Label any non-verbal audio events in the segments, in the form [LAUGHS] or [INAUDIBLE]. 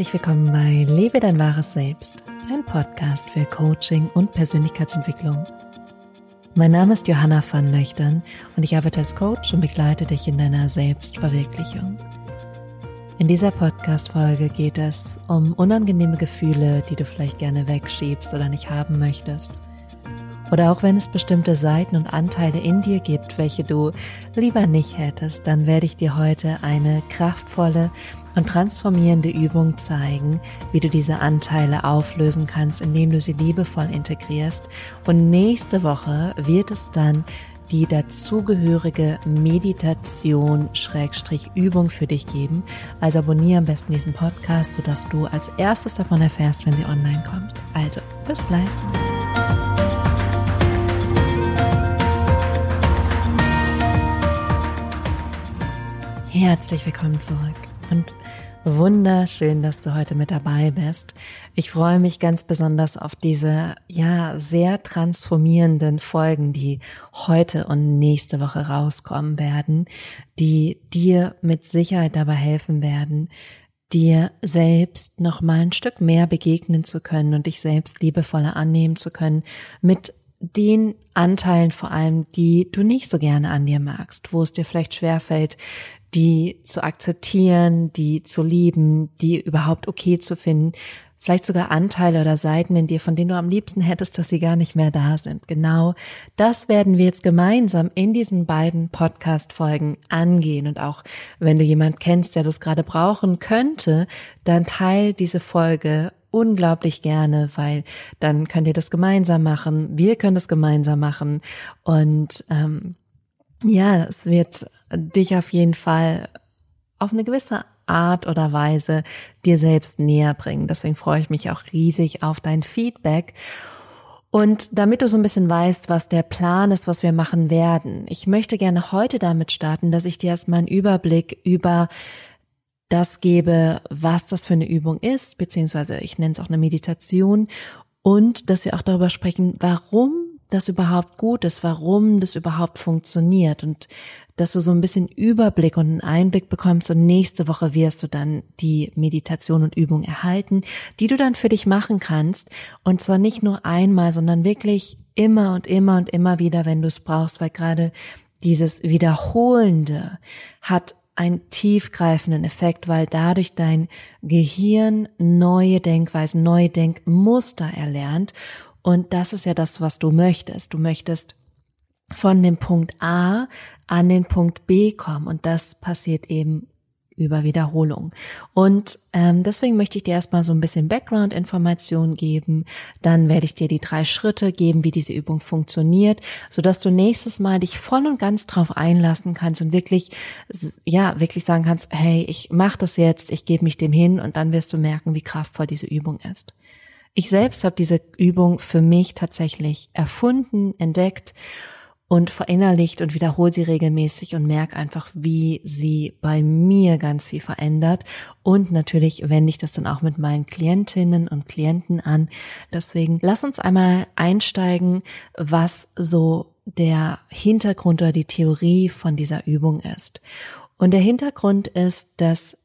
Herzlich willkommen bei Lebe dein wahres Selbst, ein Podcast für Coaching und Persönlichkeitsentwicklung. Mein Name ist Johanna van Löchtern und ich arbeite als Coach und begleite dich in deiner Selbstverwirklichung. In dieser Podcast-Folge geht es um unangenehme Gefühle, die du vielleicht gerne wegschiebst oder nicht haben möchtest. Oder auch wenn es bestimmte Seiten und Anteile in dir gibt, welche du lieber nicht hättest, dann werde ich dir heute eine kraftvolle und transformierende Übung zeigen, wie du diese Anteile auflösen kannst, indem du sie liebevoll integrierst. Und nächste Woche wird es dann die dazugehörige Meditation Schrägstrich Übung für dich geben. Also abonniere am besten diesen Podcast, sodass du als erstes davon erfährst, wenn sie online kommt. Also, bis gleich. Herzlich willkommen zurück und wunderschön, dass du heute mit dabei bist. Ich freue mich ganz besonders auf diese, ja, sehr transformierenden Folgen, die heute und nächste Woche rauskommen werden, die dir mit Sicherheit dabei helfen werden, dir selbst noch mal ein Stück mehr begegnen zu können und dich selbst liebevoller annehmen zu können mit den Anteilen vor allem, die du nicht so gerne an dir magst, wo es dir vielleicht schwerfällt, die zu akzeptieren, die zu lieben, die überhaupt okay zu finden, vielleicht sogar Anteile oder Seiten in dir, von denen du am liebsten hättest, dass sie gar nicht mehr da sind. Genau das werden wir jetzt gemeinsam in diesen beiden Podcast-Folgen angehen. Und auch wenn du jemand kennst, der das gerade brauchen könnte, dann teil diese Folge unglaublich gerne, weil dann könnt ihr das gemeinsam machen. Wir können das gemeinsam machen. Und ähm, ja, es wird dich auf jeden Fall auf eine gewisse Art oder Weise dir selbst näher bringen. Deswegen freue ich mich auch riesig auf dein Feedback. Und damit du so ein bisschen weißt, was der Plan ist, was wir machen werden, ich möchte gerne heute damit starten, dass ich dir erstmal einen Überblick über das gebe, was das für eine Übung ist, beziehungsweise ich nenne es auch eine Meditation und dass wir auch darüber sprechen, warum das überhaupt gut ist, warum das überhaupt funktioniert und dass du so ein bisschen Überblick und einen Einblick bekommst und nächste Woche wirst du dann die Meditation und Übung erhalten, die du dann für dich machen kannst. Und zwar nicht nur einmal, sondern wirklich immer und immer und immer wieder, wenn du es brauchst, weil gerade dieses Wiederholende hat einen tiefgreifenden Effekt, weil dadurch dein Gehirn neue Denkweisen, neue Denkmuster erlernt und das ist ja das, was du möchtest. Du möchtest von dem Punkt A an den Punkt B kommen und das passiert eben über Wiederholung. Und ähm, deswegen möchte ich dir erstmal so ein bisschen Background-Informationen geben. Dann werde ich dir die drei Schritte geben, wie diese Übung funktioniert, so dass du nächstes Mal dich voll und ganz drauf einlassen kannst und wirklich, ja, wirklich sagen kannst, hey, ich mache das jetzt, ich gebe mich dem hin und dann wirst du merken, wie kraftvoll diese Übung ist. Ich selbst habe diese Übung für mich tatsächlich erfunden, entdeckt und verinnerlicht und wiederhole sie regelmäßig und merke einfach, wie sie bei mir ganz viel verändert. Und natürlich wende ich das dann auch mit meinen Klientinnen und Klienten an. Deswegen lass uns einmal einsteigen, was so der Hintergrund oder die Theorie von dieser Übung ist. Und der Hintergrund ist, dass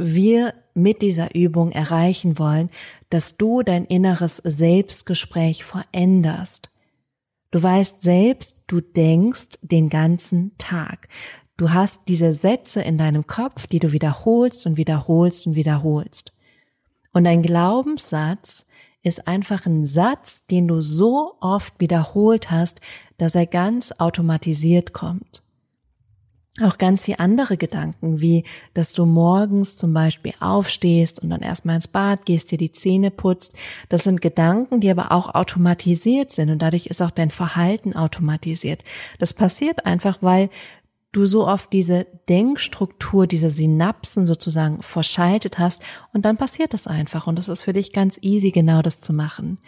wir mit dieser Übung erreichen wollen, dass du dein inneres Selbstgespräch veränderst. Du weißt selbst, du denkst den ganzen Tag. Du hast diese Sätze in deinem Kopf, die du wiederholst und wiederholst und wiederholst. Und ein Glaubenssatz ist einfach ein Satz, den du so oft wiederholt hast, dass er ganz automatisiert kommt auch ganz viel andere Gedanken, wie dass du morgens zum Beispiel aufstehst und dann erstmal ins Bad gehst, dir die Zähne putzt. Das sind Gedanken, die aber auch automatisiert sind und dadurch ist auch dein Verhalten automatisiert. Das passiert einfach, weil du so oft diese Denkstruktur, diese Synapsen sozusagen verschaltet hast und dann passiert das einfach und es ist für dich ganz easy, genau das zu machen.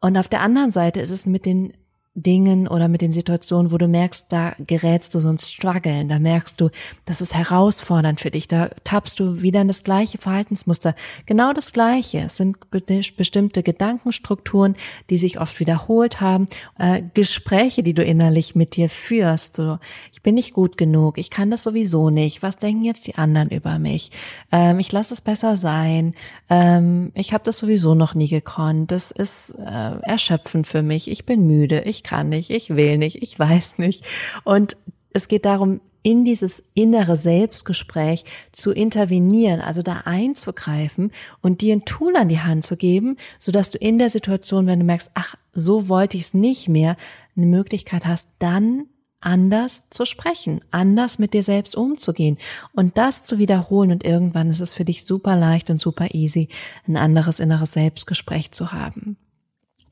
Und auf der anderen Seite ist es mit den Dingen oder mit den Situationen, wo du merkst, da gerätst du so ins Struggeln, da merkst du, das ist herausfordernd für dich, da tappst du wieder in das gleiche Verhaltensmuster. Genau das gleiche. Es sind bestimmte Gedankenstrukturen, die sich oft wiederholt haben, äh, Gespräche, die du innerlich mit dir führst. So, ich bin nicht gut genug, ich kann das sowieso nicht, was denken jetzt die anderen über mich? Ähm, ich lasse es besser sein, ähm, ich habe das sowieso noch nie gekonnt, das ist äh, erschöpfend für mich, ich bin müde, ich ich kann nicht, ich will nicht, ich weiß nicht. Und es geht darum, in dieses innere Selbstgespräch zu intervenieren, also da einzugreifen und dir ein Tool an die Hand zu geben, so dass du in der Situation, wenn du merkst, ach, so wollte ich es nicht mehr, eine Möglichkeit hast, dann anders zu sprechen, anders mit dir selbst umzugehen und das zu wiederholen und irgendwann ist es für dich super leicht und super easy, ein anderes inneres Selbstgespräch zu haben.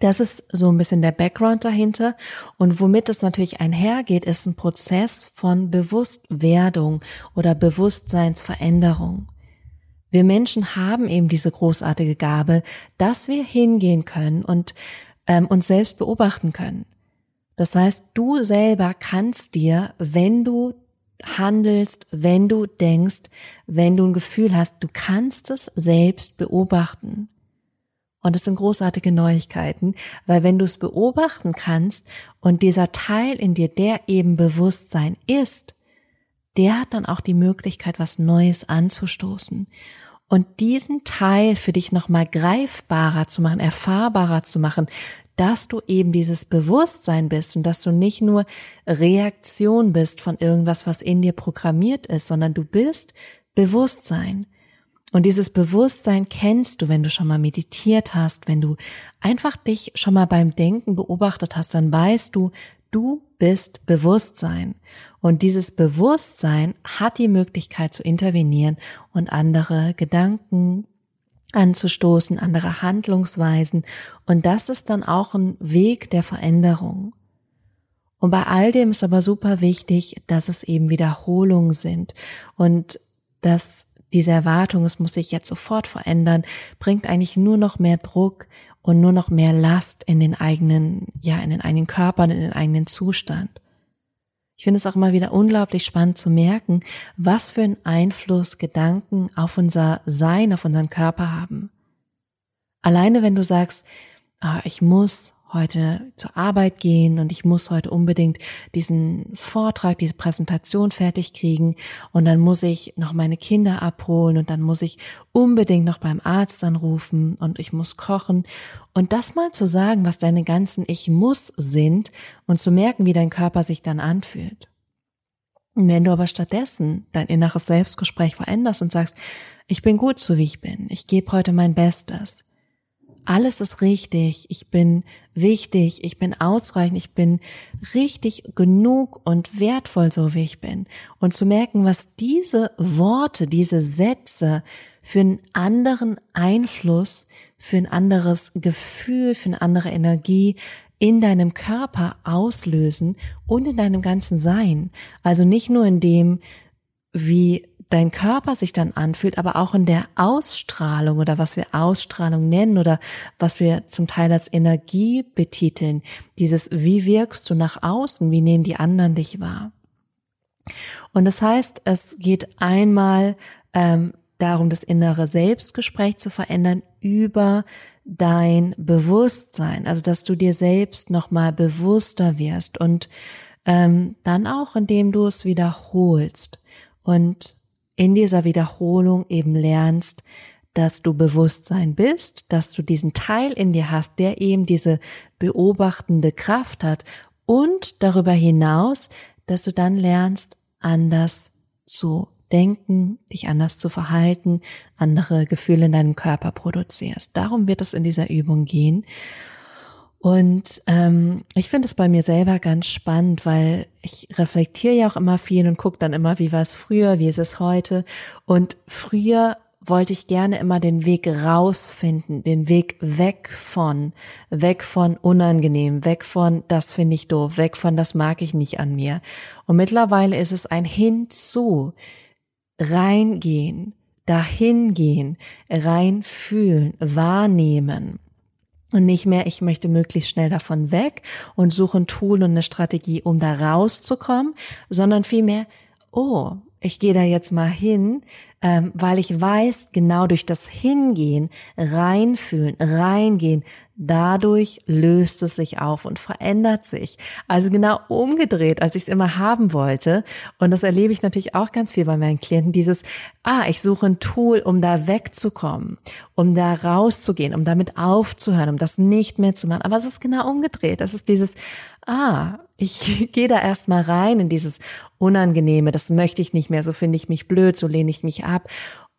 Das ist so ein bisschen der Background dahinter. Und womit es natürlich einhergeht, ist ein Prozess von Bewusstwerdung oder Bewusstseinsveränderung. Wir Menschen haben eben diese großartige Gabe, dass wir hingehen können und ähm, uns selbst beobachten können. Das heißt, du selber kannst dir, wenn du handelst, wenn du denkst, wenn du ein Gefühl hast, du kannst es selbst beobachten. Und es sind großartige Neuigkeiten, weil wenn du es beobachten kannst und dieser Teil in dir, der eben Bewusstsein ist, der hat dann auch die Möglichkeit, was Neues anzustoßen. Und diesen Teil für dich nochmal greifbarer zu machen, erfahrbarer zu machen, dass du eben dieses Bewusstsein bist und dass du nicht nur Reaktion bist von irgendwas, was in dir programmiert ist, sondern du bist Bewusstsein. Und dieses Bewusstsein kennst du, wenn du schon mal meditiert hast, wenn du einfach dich schon mal beim Denken beobachtet hast, dann weißt du, du bist Bewusstsein. Und dieses Bewusstsein hat die Möglichkeit zu intervenieren und andere Gedanken anzustoßen, andere Handlungsweisen. Und das ist dann auch ein Weg der Veränderung. Und bei all dem ist aber super wichtig, dass es eben Wiederholungen sind und dass diese Erwartung, es muss sich jetzt sofort verändern, bringt eigentlich nur noch mehr Druck und nur noch mehr Last in den eigenen, ja, in den eigenen Körpern, in den eigenen Zustand. Ich finde es auch immer wieder unglaublich spannend zu merken, was für einen Einfluss Gedanken auf unser Sein, auf unseren Körper haben. Alleine wenn du sagst, ah, ich muss heute zur Arbeit gehen und ich muss heute unbedingt diesen Vortrag, diese Präsentation fertig kriegen und dann muss ich noch meine Kinder abholen und dann muss ich unbedingt noch beim Arzt anrufen und ich muss kochen und das mal zu sagen, was deine ganzen Ich muss sind und zu merken, wie dein Körper sich dann anfühlt. Wenn du aber stattdessen dein inneres Selbstgespräch veränderst und sagst, ich bin gut so wie ich bin, ich gebe heute mein Bestes, alles ist richtig, ich bin wichtig, ich bin ausreichend, ich bin richtig genug und wertvoll, so wie ich bin. Und zu merken, was diese Worte, diese Sätze für einen anderen Einfluss, für ein anderes Gefühl, für eine andere Energie in deinem Körper auslösen und in deinem ganzen Sein. Also nicht nur in dem, wie dein Körper sich dann anfühlt, aber auch in der Ausstrahlung oder was wir Ausstrahlung nennen oder was wir zum Teil als Energie betiteln. Dieses, wie wirkst du nach außen, wie nehmen die anderen dich wahr? Und das heißt, es geht einmal ähm, darum, das innere Selbstgespräch zu verändern über dein Bewusstsein, also dass du dir selbst nochmal bewusster wirst und ähm, dann auch, indem du es wiederholst und in dieser Wiederholung eben lernst, dass du Bewusstsein bist, dass du diesen Teil in dir hast, der eben diese beobachtende Kraft hat und darüber hinaus, dass du dann lernst, anders zu denken, dich anders zu verhalten, andere Gefühle in deinem Körper produzierst. Darum wird es in dieser Übung gehen. Und ähm, ich finde es bei mir selber ganz spannend, weil ich reflektiere ja auch immer viel und gucke dann immer, wie war es früher, wie ist es heute. Und früher wollte ich gerne immer den Weg rausfinden, den Weg weg von, weg von unangenehm, weg von das finde ich doof, weg von das mag ich nicht an mir. Und mittlerweile ist es ein Hinzu, reingehen, dahingehen, reinfühlen, wahrnehmen Und nicht mehr, ich möchte möglichst schnell davon weg und suche ein Tool und eine Strategie, um da rauszukommen, sondern vielmehr, oh, ich gehe da jetzt mal hin, ähm, weil ich weiß, genau durch das Hingehen, reinfühlen, reingehen, dadurch löst es sich auf und verändert sich. Also genau umgedreht, als ich es immer haben wollte. Und das erlebe ich natürlich auch ganz viel bei meinen Klienten, dieses, ah, ich suche ein Tool, um da wegzukommen, um da rauszugehen, um damit aufzuhören, um das nicht mehr zu machen. Aber es ist genau umgedreht. Das ist dieses, ah, ich [LAUGHS] gehe da erstmal rein in dieses Unangenehme, das möchte ich nicht mehr, so finde ich mich blöd, so lehne ich mich ab.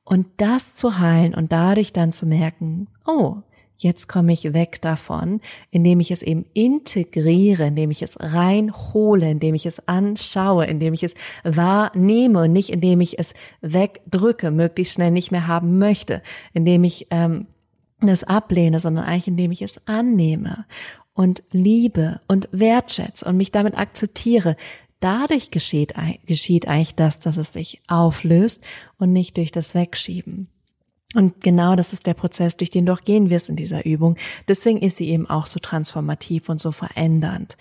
Und das zu heilen und dadurch dann zu merken, oh, jetzt komme ich weg davon, indem ich es eben integriere, indem ich es reinhole, indem ich es anschaue, indem ich es wahrnehme und nicht indem ich es wegdrücke, möglichst schnell nicht mehr haben möchte, indem ich ähm, das ablehne, sondern eigentlich indem ich es annehme und liebe und wertschätze und mich damit akzeptiere. Dadurch geschieht, geschieht eigentlich das, dass es sich auflöst und nicht durch das Wegschieben. Und genau das ist der Prozess, durch den du auch gehen wirst in dieser Übung. Deswegen ist sie eben auch so transformativ und so verändernd.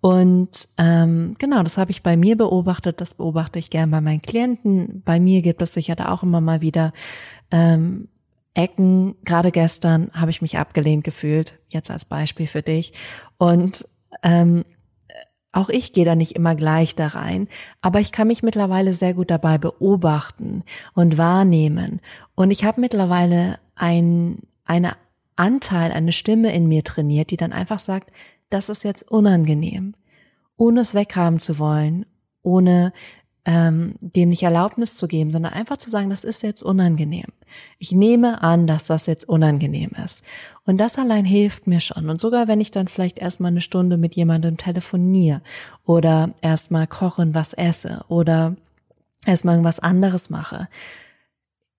Und ähm, genau, das habe ich bei mir beobachtet, das beobachte ich gern bei meinen Klienten. Bei mir gibt es sicher da auch immer mal wieder ähm, Ecken. Gerade gestern habe ich mich abgelehnt gefühlt, jetzt als Beispiel für dich. Und ähm, auch ich gehe da nicht immer gleich da rein, aber ich kann mich mittlerweile sehr gut dabei beobachten und wahrnehmen. Und ich habe mittlerweile ein, eine Anteil, eine Stimme in mir trainiert, die dann einfach sagt, das ist jetzt unangenehm, ohne es weghaben zu wollen, ohne ähm, dem nicht Erlaubnis zu geben, sondern einfach zu sagen, das ist jetzt unangenehm. Ich nehme an, dass das jetzt unangenehm ist. Und das allein hilft mir schon. Und sogar wenn ich dann vielleicht erstmal eine Stunde mit jemandem telefoniere oder erstmal kochen, was esse oder erstmal irgendwas anderes mache,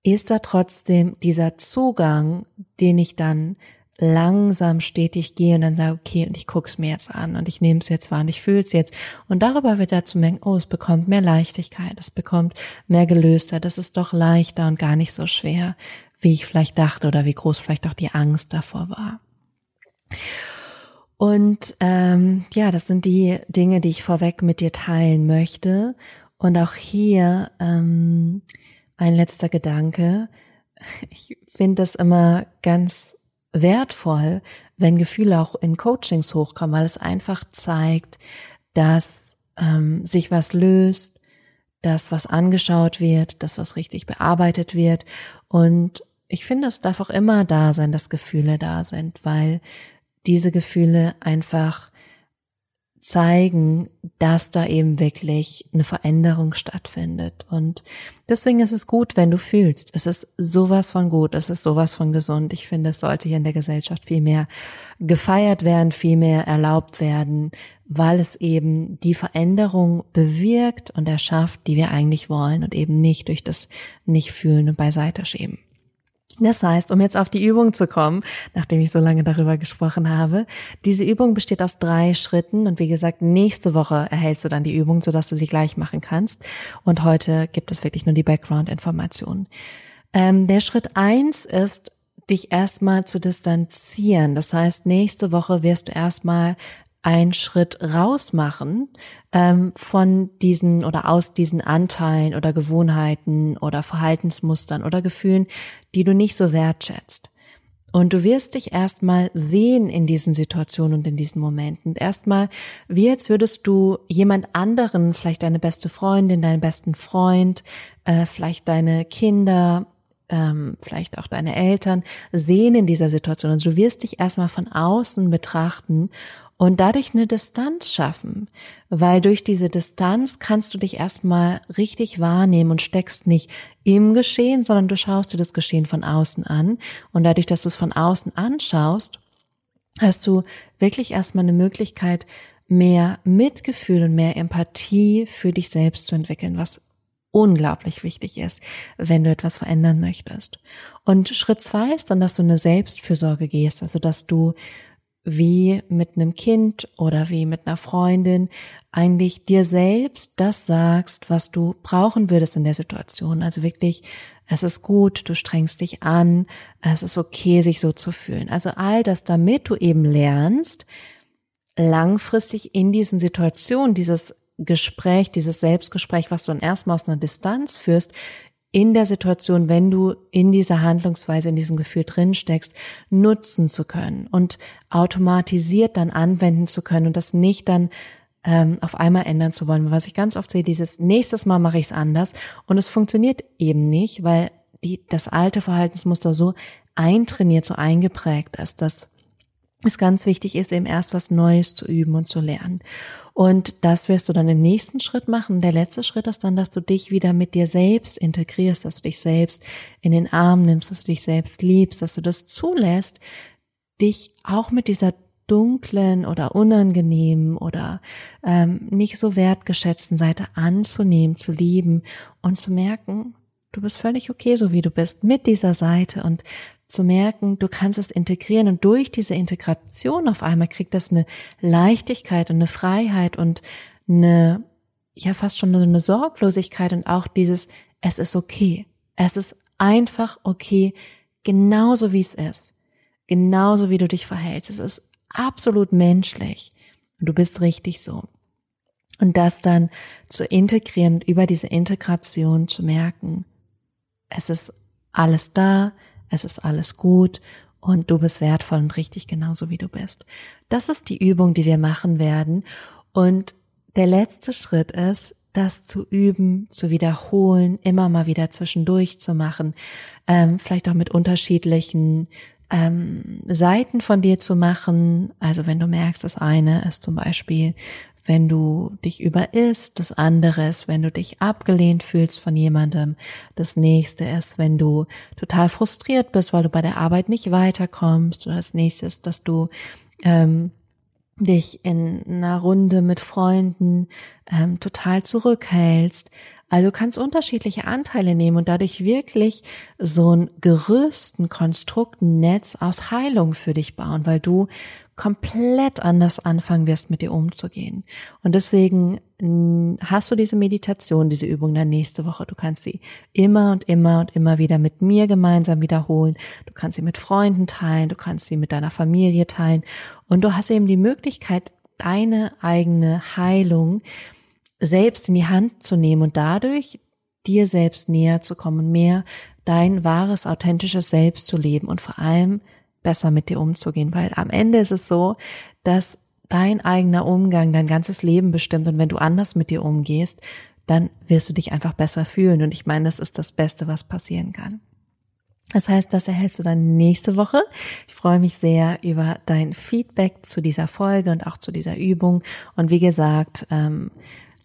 ist da trotzdem dieser Zugang, den ich dann langsam stetig gehe und dann sage, okay, und ich gucke es mir jetzt an und ich nehme es jetzt wahr und ich fühle es jetzt. Und darüber wird dazu merken, oh, es bekommt mehr Leichtigkeit, es bekommt mehr gelöster, das ist doch leichter und gar nicht so schwer, wie ich vielleicht dachte oder wie groß vielleicht auch die Angst davor war. Und ähm, ja, das sind die Dinge, die ich vorweg mit dir teilen möchte. Und auch hier ähm, ein letzter Gedanke. Ich finde das immer ganz wertvoll, wenn Gefühle auch in Coachings hochkommen, weil es einfach zeigt, dass ähm, sich was löst, dass was angeschaut wird, dass was richtig bearbeitet wird. Und ich finde, es darf auch immer da sein, dass Gefühle da sind, weil diese Gefühle einfach zeigen, dass da eben wirklich eine Veränderung stattfindet. Und deswegen ist es gut, wenn du fühlst. Es ist sowas von gut, es ist sowas von gesund. Ich finde, es sollte hier in der Gesellschaft viel mehr gefeiert werden, viel mehr erlaubt werden, weil es eben die Veränderung bewirkt und erschafft, die wir eigentlich wollen und eben nicht durch das Nicht-Fühlen und Beiseite schieben. Das heißt, um jetzt auf die Übung zu kommen, nachdem ich so lange darüber gesprochen habe, diese Übung besteht aus drei Schritten und wie gesagt, nächste Woche erhältst du dann die Übung, sodass du sie gleich machen kannst. Und heute gibt es wirklich nur die Background-Informationen. Ähm, der Schritt eins ist, dich erstmal zu distanzieren. Das heißt, nächste Woche wirst du erstmal einen Schritt raus machen ähm, von diesen oder aus diesen Anteilen oder Gewohnheiten oder Verhaltensmustern oder Gefühlen, die du nicht so wertschätzt. Und du wirst dich erstmal sehen in diesen Situationen und in diesen Momenten. Erstmal, wie jetzt würdest du jemand anderen, vielleicht deine beste Freundin, deinen besten Freund, äh, vielleicht deine Kinder, ähm, vielleicht auch deine Eltern sehen in dieser Situation. Also du wirst dich erstmal von außen betrachten und dadurch eine Distanz schaffen, weil durch diese Distanz kannst du dich erstmal richtig wahrnehmen und steckst nicht im Geschehen, sondern du schaust dir das Geschehen von außen an und dadurch, dass du es von außen anschaust, hast du wirklich erstmal eine Möglichkeit, mehr Mitgefühl und mehr Empathie für dich selbst zu entwickeln, was unglaublich wichtig ist, wenn du etwas verändern möchtest. Und Schritt zwei ist dann, dass du eine Selbstfürsorge gehst, also dass du wie mit einem Kind oder wie mit einer Freundin eigentlich dir selbst das sagst, was du brauchen würdest in der Situation. Also wirklich, es ist gut, du strengst dich an, es ist okay, sich so zu fühlen. Also all das, damit du eben lernst, langfristig in diesen Situationen, dieses Gespräch, dieses Selbstgespräch, was du dann erstmal aus einer Distanz führst, in der Situation, wenn du in dieser Handlungsweise, in diesem Gefühl drin steckst, nutzen zu können und automatisiert dann anwenden zu können und das nicht dann ähm, auf einmal ändern zu wollen. Was ich ganz oft sehe, dieses nächstes Mal mache ich es anders und es funktioniert eben nicht, weil die, das alte Verhaltensmuster so eintrainiert, so eingeprägt ist, dass es ganz wichtig ist, eben erst was Neues zu üben und zu lernen. Und das wirst du dann im nächsten Schritt machen. Der letzte Schritt ist dann, dass du dich wieder mit dir selbst integrierst, dass du dich selbst in den Arm nimmst, dass du dich selbst liebst, dass du das zulässt, dich auch mit dieser dunklen oder unangenehmen oder ähm, nicht so wertgeschätzten Seite anzunehmen, zu lieben und zu merken, du bist völlig okay, so wie du bist, mit dieser Seite und zu merken, du kannst es integrieren und durch diese Integration auf einmal kriegt das eine Leichtigkeit und eine Freiheit und eine, ja, fast schon eine Sorglosigkeit und auch dieses, es ist okay. Es ist einfach okay, genauso wie es ist. Genauso wie du dich verhältst. Es ist absolut menschlich. Du bist richtig so. Und das dann zu integrieren, über diese Integration zu merken, es ist alles da, es ist alles gut und du bist wertvoll und richtig genauso wie du bist. Das ist die Übung, die wir machen werden. Und der letzte Schritt ist, das zu üben, zu wiederholen, immer mal wieder zwischendurch zu machen, ähm, vielleicht auch mit unterschiedlichen ähm, Seiten von dir zu machen. Also wenn du merkst, das eine ist zum Beispiel wenn du dich überisst, das andere ist, wenn du dich abgelehnt fühlst von jemandem, das nächste ist, wenn du total frustriert bist, weil du bei der Arbeit nicht weiterkommst, oder das nächste ist, dass du ähm, dich in einer Runde mit Freunden ähm, total zurückhältst. Also kannst unterschiedliche Anteile nehmen und dadurch wirklich so ein Gerüst, ein Konstrukt, Netz aus Heilung für dich bauen, weil du komplett anders anfangen wirst, mit dir umzugehen. Und deswegen hast du diese Meditation, diese Übung dann nächste Woche. Du kannst sie immer und immer und immer wieder mit mir gemeinsam wiederholen. Du kannst sie mit Freunden teilen, du kannst sie mit deiner Familie teilen. Und du hast eben die Möglichkeit, deine eigene Heilung selbst in die Hand zu nehmen und dadurch dir selbst näher zu kommen, mehr dein wahres, authentisches Selbst zu leben und vor allem besser mit dir umzugehen, weil am Ende ist es so, dass dein eigener Umgang dein ganzes Leben bestimmt und wenn du anders mit dir umgehst, dann wirst du dich einfach besser fühlen und ich meine, das ist das Beste, was passieren kann. Das heißt, das erhältst du dann nächste Woche. Ich freue mich sehr über dein Feedback zu dieser Folge und auch zu dieser Übung. Und wie gesagt, ähm,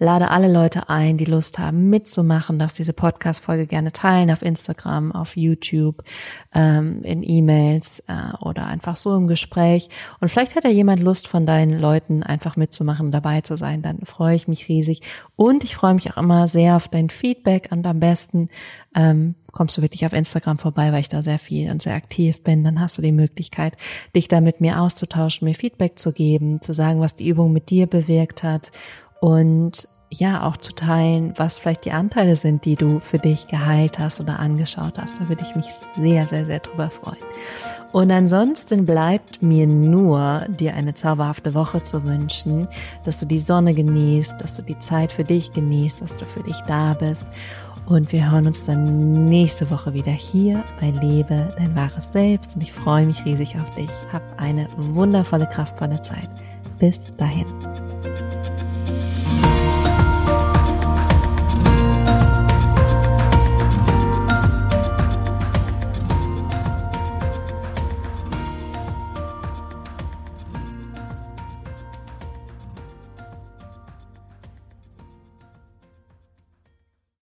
lade alle Leute ein, die Lust haben mitzumachen, darfst diese Podcast-Folge gerne teilen auf Instagram, auf YouTube, ähm, in E-Mails äh, oder einfach so im Gespräch. Und vielleicht hat ja jemand Lust von deinen Leuten einfach mitzumachen, dabei zu sein, dann freue ich mich riesig. Und ich freue mich auch immer sehr auf dein Feedback. Und am besten ähm, kommst du wirklich auf Instagram vorbei, weil ich da sehr viel und sehr aktiv bin, dann hast du die Möglichkeit, dich da mit mir auszutauschen, mir Feedback zu geben, zu sagen, was die Übung mit dir bewirkt hat und ja auch zu teilen, was vielleicht die Anteile sind, die du für dich geheilt hast oder angeschaut hast. Da würde ich mich sehr, sehr, sehr drüber freuen. Und ansonsten bleibt mir nur, dir eine zauberhafte Woche zu wünschen, dass du die Sonne genießt, dass du die Zeit für dich genießt, dass du für dich da bist. Und wir hören uns dann nächste Woche wieder hier bei Lebe dein wahres Selbst. Und ich freue mich riesig auf dich. Hab eine wundervolle, kraftvolle Zeit. Bis dahin.